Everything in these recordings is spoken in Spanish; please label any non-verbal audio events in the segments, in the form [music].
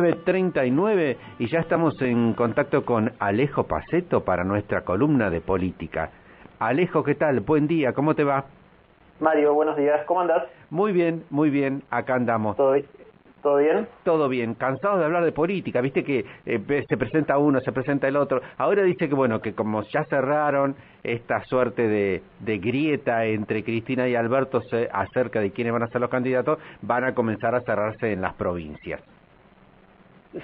9.39 y ya estamos en contacto con Alejo Paceto para nuestra columna de política. Alejo, ¿qué tal? Buen día, ¿cómo te va? Mario, buenos días, ¿cómo andás? Muy bien, muy bien, acá andamos. ¿Todo, ¿Todo bien? Todo bien, cansados de hablar de política, viste que eh, se presenta uno, se presenta el otro. Ahora dice que bueno, que como ya cerraron esta suerte de, de grieta entre Cristina y Alberto acerca de quiénes van a ser los candidatos, van a comenzar a cerrarse en las provincias.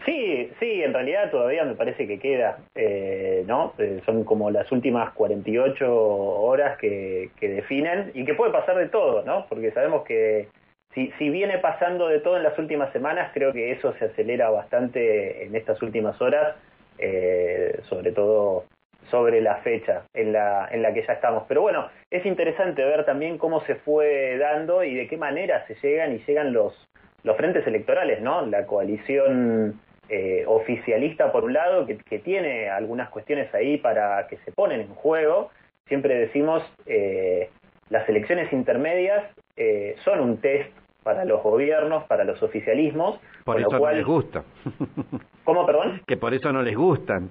Sí, sí, en realidad todavía me parece que queda, eh, ¿no? Eh, son como las últimas 48 horas que, que definen y que puede pasar de todo, ¿no? Porque sabemos que si, si viene pasando de todo en las últimas semanas, creo que eso se acelera bastante en estas últimas horas, eh, sobre todo sobre la fecha en la, en la que ya estamos. Pero bueno, es interesante ver también cómo se fue dando y de qué manera se llegan y llegan los, los frentes electorales, ¿no? La coalición eh, oficialista, por un lado, que, tiene algunas cuestiones ahí para que se ponen en juego. Siempre decimos, eh, las elecciones intermedias eh, son un test para los gobiernos, para los oficialismos. Por eso no les gusta. [laughs] [laughs] ¿Cómo, perdón? Que por eso no les gustan.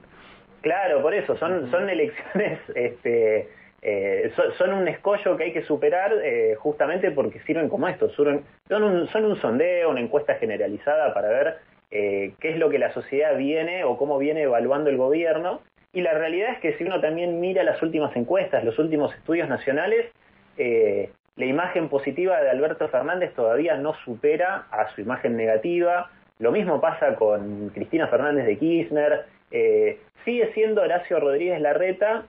Claro, por eso, son, son elecciones [laughs] este, eh, son, un escollo que hay que superar eh, justamente porque sirven como esto, son un, son un sondeo, una encuesta generalizada para ver eh, qué es lo que la sociedad viene o cómo viene evaluando el gobierno. Y la realidad es que si uno también mira las últimas encuestas, los últimos estudios nacionales, la imagen positiva de Alberto Fernández todavía no supera a su imagen negativa. Lo mismo pasa con Cristina Fernández de Kirchner. sigue siendo Horacio Rodríguez Larreta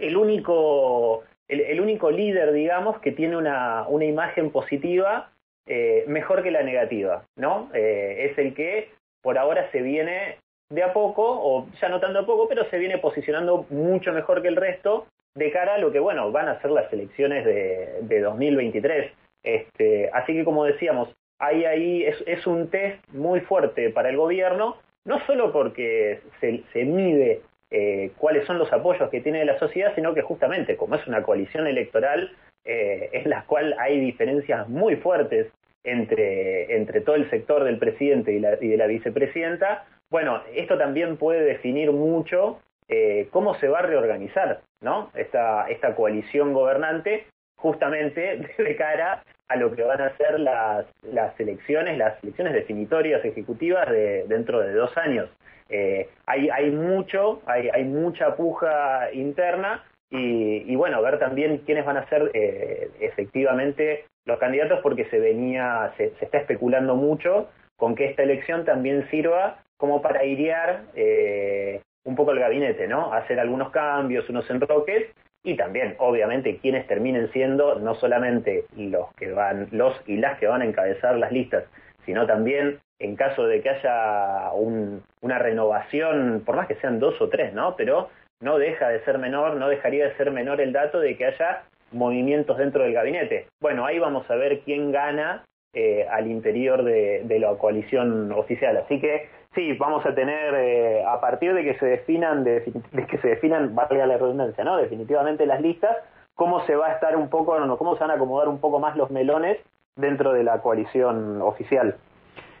el único, el, único líder, digamos, que tiene una, una imagen positiva eh, mejor que la negativa, ¿no? Eh, es el que por ahora se viene de a poco, o ya no tanto a poco, pero se viene posicionando mucho mejor que el resto de cara a lo que, bueno, van a ser las elecciones de, de 2023. Este, así que, como decíamos, hay ahí, es, es un test muy fuerte para el gobierno, no solo porque se, se mide eh, cuáles son los apoyos que tiene la sociedad, sino que justamente como es una coalición electoral eh, en la cual hay diferencias muy fuertes entre, entre todo el sector del presidente y, de la vicepresidenta, bueno, esto también puede definir mucho eh, cómo se va a reorganizar ¿no? esta, esta coalición gobernante justamente [laughs] de cara a lo que van a ser las, las elecciones, las elecciones definitorias ejecutivas de, dentro de dos años. Eh, hay, hay mucho, hay, hay mucha puja interna y, bueno, ver también quiénes van a ser eh, efectivamente los candidatos porque se venía, se, está especulando mucho con que esta elección también sirva como para airear eh, un poco el gabinete, ¿no? Hacer algunos cambios, unos enroques y también, obviamente, quienes terminen siendo no solamente los que van, los y las que van a encabezar las listas, sino también en caso de que haya una renovación, por más que sean dos o tres, ¿no? Pero no deja de ser menor, no dejaría de ser menor el dato de que haya movimientos dentro del gabinete. Bueno, ahí vamos a ver quién gana eh, al interior de, la coalición oficial. Así que sí, vamos a tener, eh, a partir de que se definan, de, que se definan, valga la redundancia, ¿no? Definitivamente las listas, cómo se va a estar un poco, no, cómo se van a acomodar un poco más los melones dentro de la coalición oficial.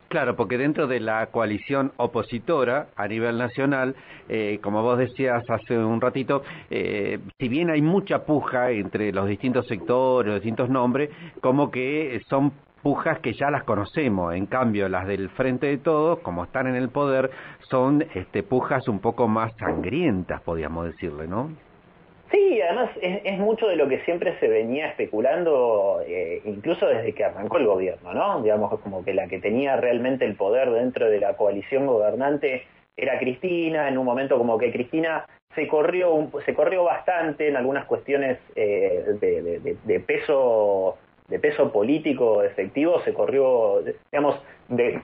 Claro, porque dentro de la coalición opositora a nivel nacional, eh, como vos decías hace un ratito, eh, si bien hay mucha puja entre los distintos sectores, los distintos nombres, como que son pujas que ya las conocemos. En cambio, las del Frente de Todos, como están en el poder, son este, pujas un poco más sangrientas, podríamos decirle, ¿no? Sí, además es, mucho de lo que siempre se venía especulando, eh, incluso desde que arrancó el gobierno, ¿no? Digamos, como que la que tenía realmente el poder dentro de la coalición gobernante era Cristina, en un momento como que Cristina se corrió, se corrió bastante en algunas cuestiones eh, de, peso de peso político efectivo, se corrió, digamos, de,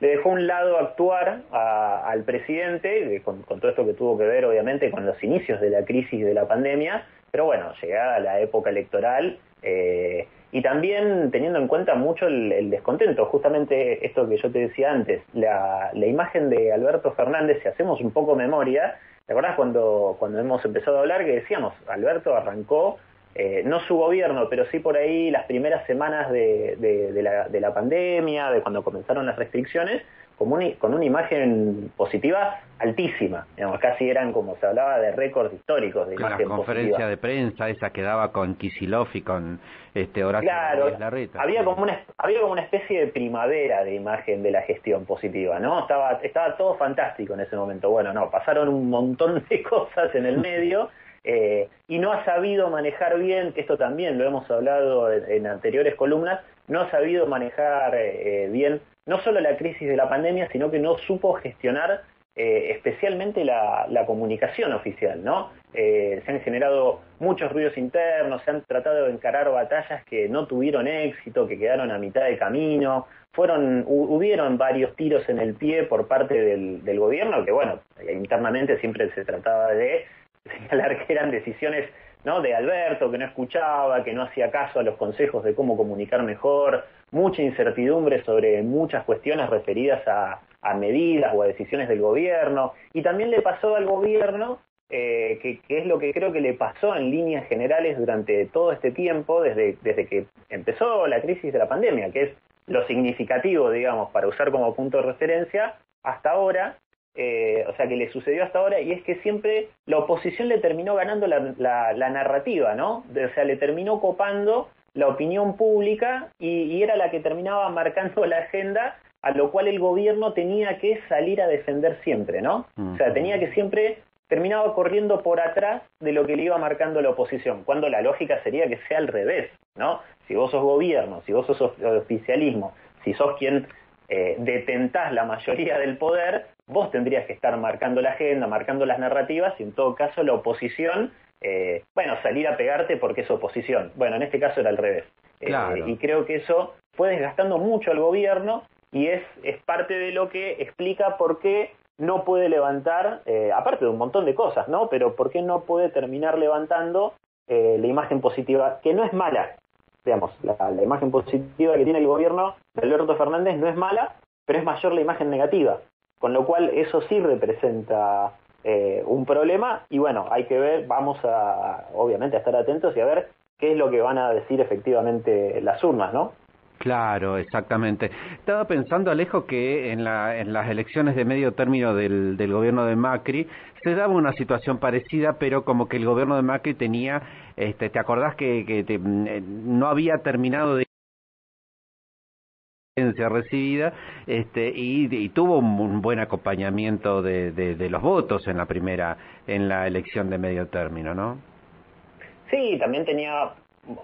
le dejó un lado actuar al presidente, con, todo esto que tuvo que ver obviamente con los inicios de la crisis de la pandemia, pero bueno, llegada la época electoral eh, y también teniendo en cuenta mucho el, descontento, justamente esto que yo te decía antes, la, imagen de Alberto Fernández, si hacemos un poco memoria, ¿te acordás cuando, cuando hemos empezado a hablar que decíamos, Alberto arrancó eh, no su gobierno, pero sí por ahí las primeras semanas de, la, pandemia, de cuando comenzaron las restricciones, con una imagen positiva altísima. Digamos, casi eran, como se hablaba, de récords históricos de imagen La conferencia de prensa esa que daba con Kisilov y con este Horacio claro, Había como, una, había como una especie de primavera de imagen de la gestión positiva, ¿no? Estaba, estaba todo fantástico en ese momento. Bueno, no, pasaron un montón de [laughs] cosas en el medio. Eh, y no ha sabido manejar bien, que esto también lo hemos hablado en, anteriores columnas, no ha sabido manejar eh, bien no solo la crisis de la pandemia, sino que no supo gestionar eh, especialmente la, comunicación oficial, ¿no? Eh, se han generado muchos ruidos internos, se han tratado de encarar batallas que no tuvieron éxito, que quedaron a mitad de camino, fueron, hubieron varios tiros en el pie por parte del, del gobierno, que bueno, internamente siempre se trataba de señalar que eran decisiones ¿no? de Alberto, que no escuchaba, que no hacía caso a los consejos de cómo comunicar mejor, mucha incertidumbre sobre muchas cuestiones referidas a, medidas o a decisiones del gobierno. Y también le pasó al gobierno, eh, que, es lo que creo que le pasó en líneas generales durante todo este tiempo, desde, desde que empezó la crisis de la pandemia, que es lo significativo, digamos, para usar como punto de referencia, hasta ahora, eh, o sea, que le sucedió hasta ahora, y es que siempre la oposición le terminó ganando la, la, narrativa, ¿no? O sea, le terminó copando la opinión pública y, era la que terminaba [laughs] marcando la agenda a lo cual el gobierno tenía que salir a defender siempre, ¿no? O sea, tenía que siempre terminaba corriendo por atrás de lo que le iba marcando la oposición, cuando la lógica sería que sea al revés, ¿no? Si vos sos gobierno, si vos sos oficialismo, si sos quien eh, detentás la mayoría del poder, vos tendrías que estar marcando la agenda, marcando las narrativas y en todo caso la oposición, eh, bueno, salir a pegarte porque es oposición. Bueno, en este caso era al revés. Eh, y creo que eso fue desgastando mucho al gobierno y es, es parte de lo que explica por qué no puede levantar, eh, aparte de un montón de cosas, ¿no? Pero por qué no puede terminar levantando eh, la imagen positiva, que no es mala, digamos, la, imagen positiva que tiene el gobierno de Alberto Fernández no es mala, pero es mayor la imagen negativa, con lo cual eso sí representa eh, un problema y bueno, hay que ver, vamos a, obviamente, a estar atentos y a ver qué es lo que van a decir efectivamente las urnas, ¿no? Claro, exactamente. Estaba pensando, Alejo, que en, la, en las elecciones de medio término del, del gobierno de Macri se daba una situación parecida, pero como que el gobierno de Macri tenía, este, ¿te acordás que, que mm, eh, no había terminado de recibida este, y, y, tuvo un, buen acompañamiento de, de, de, los votos en la primera en la elección de medio término, ¿no? Sí, también tenía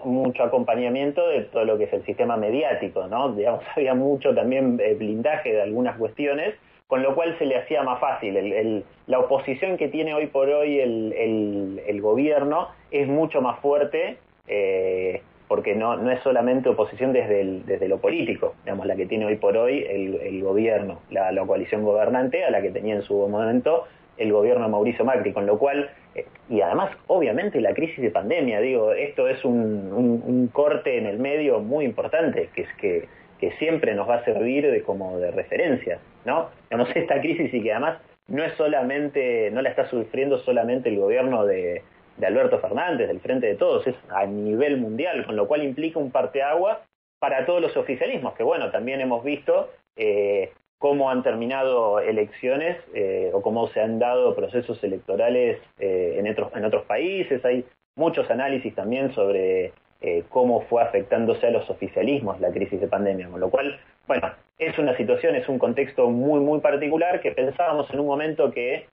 mucho acompañamiento de todo lo que es el sistema mediático, ¿no? Digamos, había mucho también eh, blindaje de algunas cuestiones, con lo cual se le hacía más fácil. La oposición que tiene hoy por hoy el, el, gobierno es mucho más fuerte, eh, porque no, no es solamente oposición desde, desde lo político, digamos, la que tiene hoy por hoy el, gobierno, la, la coalición gobernante, a la que tenía en su momento el gobierno de Mauricio Macri, con lo cual, eh, y además, obviamente, la crisis de pandemia, digo, esto es un, un, corte en el medio muy importante, que es que, que siempre nos va a servir de como de referencia, ¿no? [laughs] Esta crisis y que además no es solamente, no la está sufriendo solamente el gobierno de, de Alberto Fernández, del Frente de Todos, es a nivel mundial, con lo cual implica un parteagua para todos los oficialismos, que bueno, también hemos visto eh, cómo han terminado elecciones eh, o cómo se han dado procesos electorales eh, en, otros, en otros países. Hay muchos análisis también sobre eh, cómo fue afectándose a los oficialismos la crisis de pandemia, con lo cual, bueno, es una situación, es un contexto muy, muy particular que pensábamos en un momento que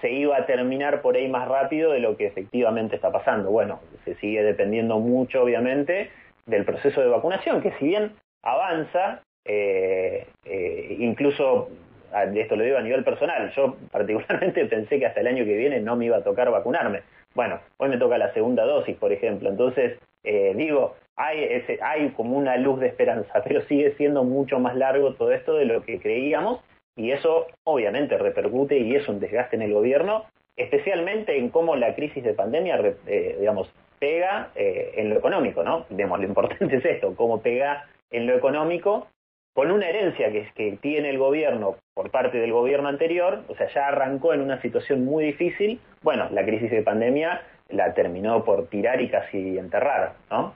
se iba a terminar por ahí más rápido de lo que efectivamente está pasando. Bueno, se sigue dependiendo mucho, obviamente, del proceso de vacunación, que si bien avanza, eh, eh, incluso, esto lo digo a nivel personal, yo [laughs] particularmente pensé que hasta el año que viene no me iba a tocar vacunarme. Bueno, hoy me toca la segunda dosis, por ejemplo, entonces eh, digo, hay, como una luz de esperanza, [laughs] pero sigue siendo mucho más largo todo esto de lo que creíamos y eso obviamente repercute y es un desgaste en el gobierno, especialmente en cómo la crisis de pandemia, eh, digamos, pega eh, en lo económico, ¿no? Digamos, lo importante [laughs] es esto, cómo pega en lo económico con una herencia que, que tiene el gobierno por parte del gobierno anterior, o sea, ya arrancó en una situación muy difícil, bueno, la crisis de pandemia la terminó por tirar y casi enterrar, ¿no?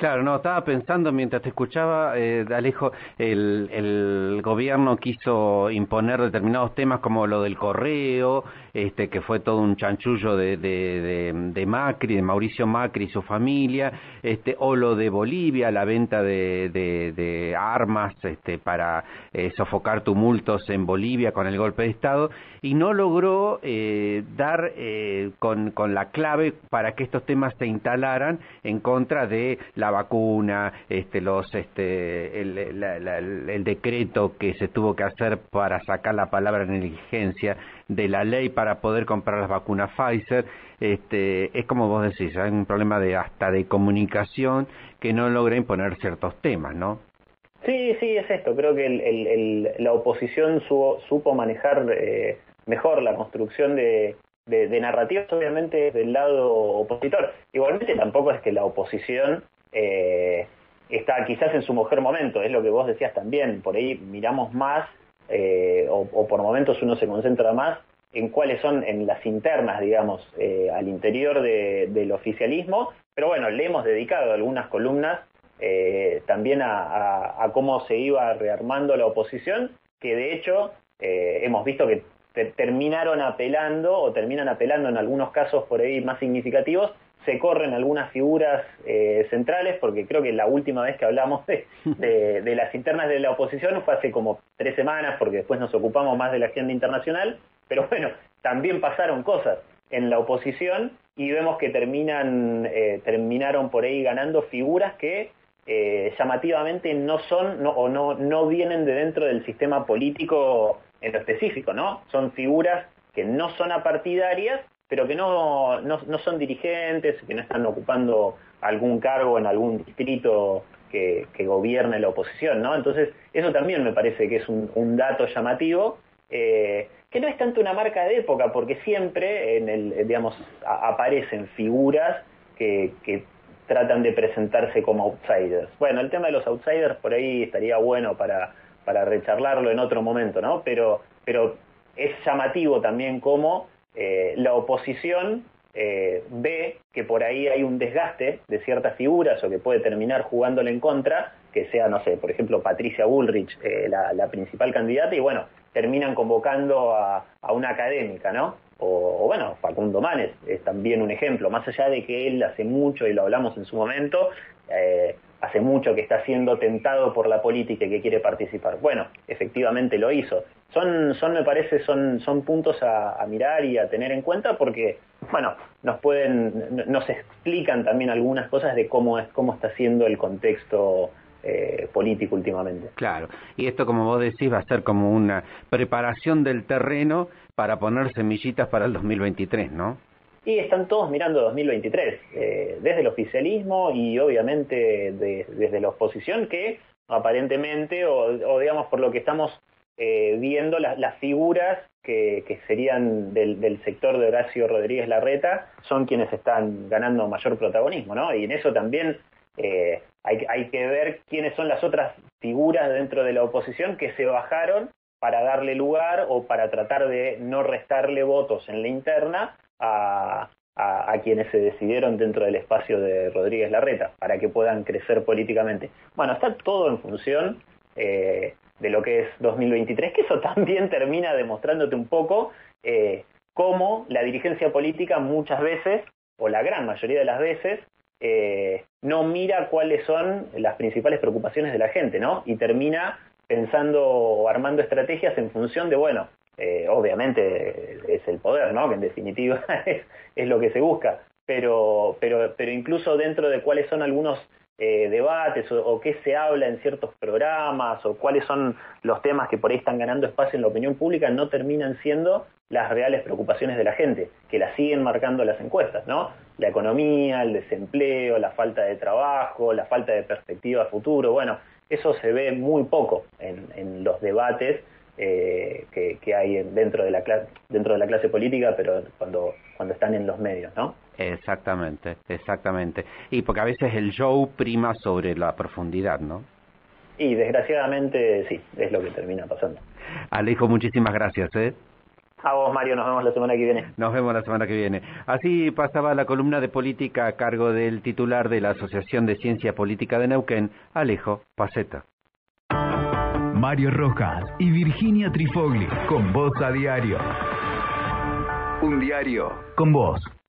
Claro, no, estaba pensando mientras te escuchaba, eh, Alejo, el, gobierno quiso imponer determinados temas como lo del correo, este, que fue todo un chanchullo de, Macri, de Mauricio Macri y su familia, este, o lo de Bolivia, la venta de, de armas este, para eh, sofocar tumultos en Bolivia con el golpe de Estado, y no logró eh, dar eh, con, con la clave para que estos temas se instalaran en contra de la vacuna, este, los, este, el, el, decreto que se tuvo que hacer para sacar la palabra negligencia de la ley para poder comprar las vacunas Pfizer. Este, es como vos decís, hay un problema de hasta de comunicación que no logra imponer ciertos temas, ¿no? Sí, sí, es esto. Creo que el, el, la oposición supo manejar eh, mejor la construcción de, de, narrativas, obviamente, del lado opositor. Igualmente tampoco es que la oposición eh, está quizás en su mejor momento, es lo que vos decías también, por ahí miramos más, eh, o, por momentos uno se concentra más en cuáles son en las internas, digamos, eh, al interior del oficialismo, pero bueno, le hemos dedicado algunas columnas también a, a, cómo se iba rearmando la oposición, que de hecho hemos visto que terminaron apelando o terminan apelando en algunos casos por ahí más significativos, se corren algunas figuras eh, centrales, porque creo que la última vez que hablamos [laughs] de, de, las internas de la oposición fue hace como tres semanas, porque después nos ocupamos más de la agenda internacional, pero bueno, también pasaron cosas en la oposición y vemos que terminan, eh, terminaron por ahí ganando figuras que eh, llamativamente no son no, o no, no vienen de dentro del sistema político en lo específico, ¿no? Son figuras que no son apartidarias, pero que no, no, no son dirigentes, que no están ocupando algún cargo en algún distrito que, que gobierne la oposición, ¿no? Entonces, eso también me parece que es un, dato llamativo, eh, que no es tanto una marca de época, porque siempre, en el, digamos, aparecen figuras que, que tratan de presentarse como outsiders. Bueno, el tema de los outsiders por ahí estaría bueno para para recharlarlo en otro momento, ¿no? Pero, pero es llamativo también cómo eh, la oposición eh, ve que por ahí hay un desgaste de ciertas figuras o que puede terminar jugándole en contra, que sea, no sé, por ejemplo, Patricia Bullrich, eh, la, principal candidata, y bueno, terminan convocando a, una académica, ¿no? O, bueno, Facundo Manes es también un ejemplo, más allá de que él hace mucho, y lo hablamos en su momento, hace mucho que está siendo tentado por la política y que quiere participar. Bueno, efectivamente lo hizo. Son, son me parece, son, son puntos a, mirar y a tener en cuenta porque, bueno, nos pueden, nos explican también algunas cosas de cómo es, cómo está siendo el contexto eh, político últimamente. Claro, y esto como vos decís va a ser como una preparación del terreno para poner semillitas para el 2023, ¿no? y están todos mirando 2023, eh, desde el oficialismo y obviamente desde la oposición, que aparentemente, o, digamos por lo que estamos eh, viendo, las figuras que, serían del, sector de Horacio Rodríguez Larreta son quienes están ganando mayor protagonismo, ¿no? Y en eso también eh, hay, que ver quiénes son las otras figuras dentro de la oposición que se bajaron para darle lugar o para tratar de no restarle votos en la interna a, a, quienes se decidieron dentro del espacio de Rodríguez Larreta, para que puedan crecer políticamente. Bueno, está todo en función eh, de lo que es 2023, que eso [laughs] también termina demostrándote un poco eh, cómo la dirigencia política muchas veces, o la gran mayoría de las veces, eh, no mira cuáles son las principales preocupaciones de la gente, ¿no? Y termina pensando o armando estrategias en función de, bueno, eh, obviamente es el poder, ¿no? Que en definitiva [laughs] es, es, lo que se busca, pero, pero, pero incluso dentro de cuáles son algunos eh, debates o, qué se habla en ciertos programas o cuáles son los temas que por ahí están ganando espacio en la opinión pública no terminan siendo las reales preocupaciones de la gente, que las siguen marcando las encuestas, ¿no? La economía, el desempleo, la falta de trabajo, la falta de perspectiva futuro, bueno, eso se ve muy poco en, los debates eh, que, hay dentro de la clase dentro de la clase política pero cuando cuando están en los medios no exactamente exactamente y porque a veces el show prima sobre la profundidad no y desgraciadamente sí es lo que termina pasando Alejo muchísimas gracias ¿eh? A vos, Mario, nos vemos la semana que viene. Nos vemos la semana que viene. Así pasaba la columna de política a cargo del titular de la Asociación de Ciencia Política de Neuquén, Alejo Paceta. Mario Rojas y Virginia Trifogli, con voz a diario. Un diario con vos.